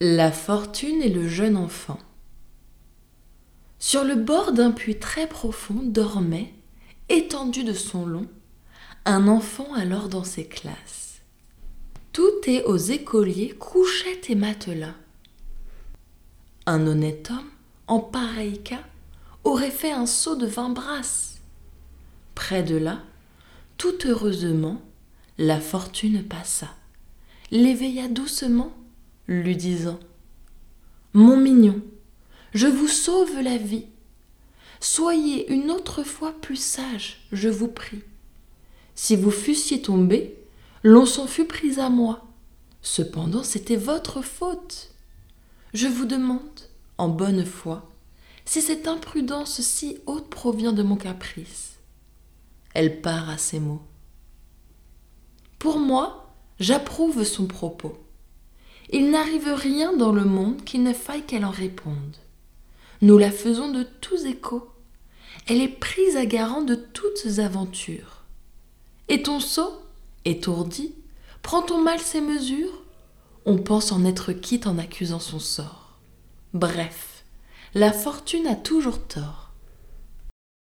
La fortune et le jeune enfant. Sur le bord d'un puits très profond dormait, étendu de son long, un enfant alors dans ses classes. Tout est aux écoliers, couchettes et matelas. Un honnête homme, en pareil cas, aurait fait un seau de vingt brasses. Près de là, tout heureusement, la fortune passa, l'éveilla doucement lui disant Mon mignon, je vous sauve la vie. Soyez une autre fois plus sage, je vous prie. Si vous fussiez tombé, l'on s'en fût pris à moi. Cependant, c'était votre faute. Je vous demande, en bonne foi, si cette imprudence si haute provient de mon caprice. Elle part à ces mots. Pour moi, j'approuve son propos. Il n'arrive rien dans le monde qu'il ne faille qu'elle en réponde. Nous la faisons de tous échos. Elle est prise à garant de toutes aventures. Et ton sot, étourdi, prend-on mal ses mesures? On pense en être quitte en accusant son sort. Bref, la fortune a toujours tort.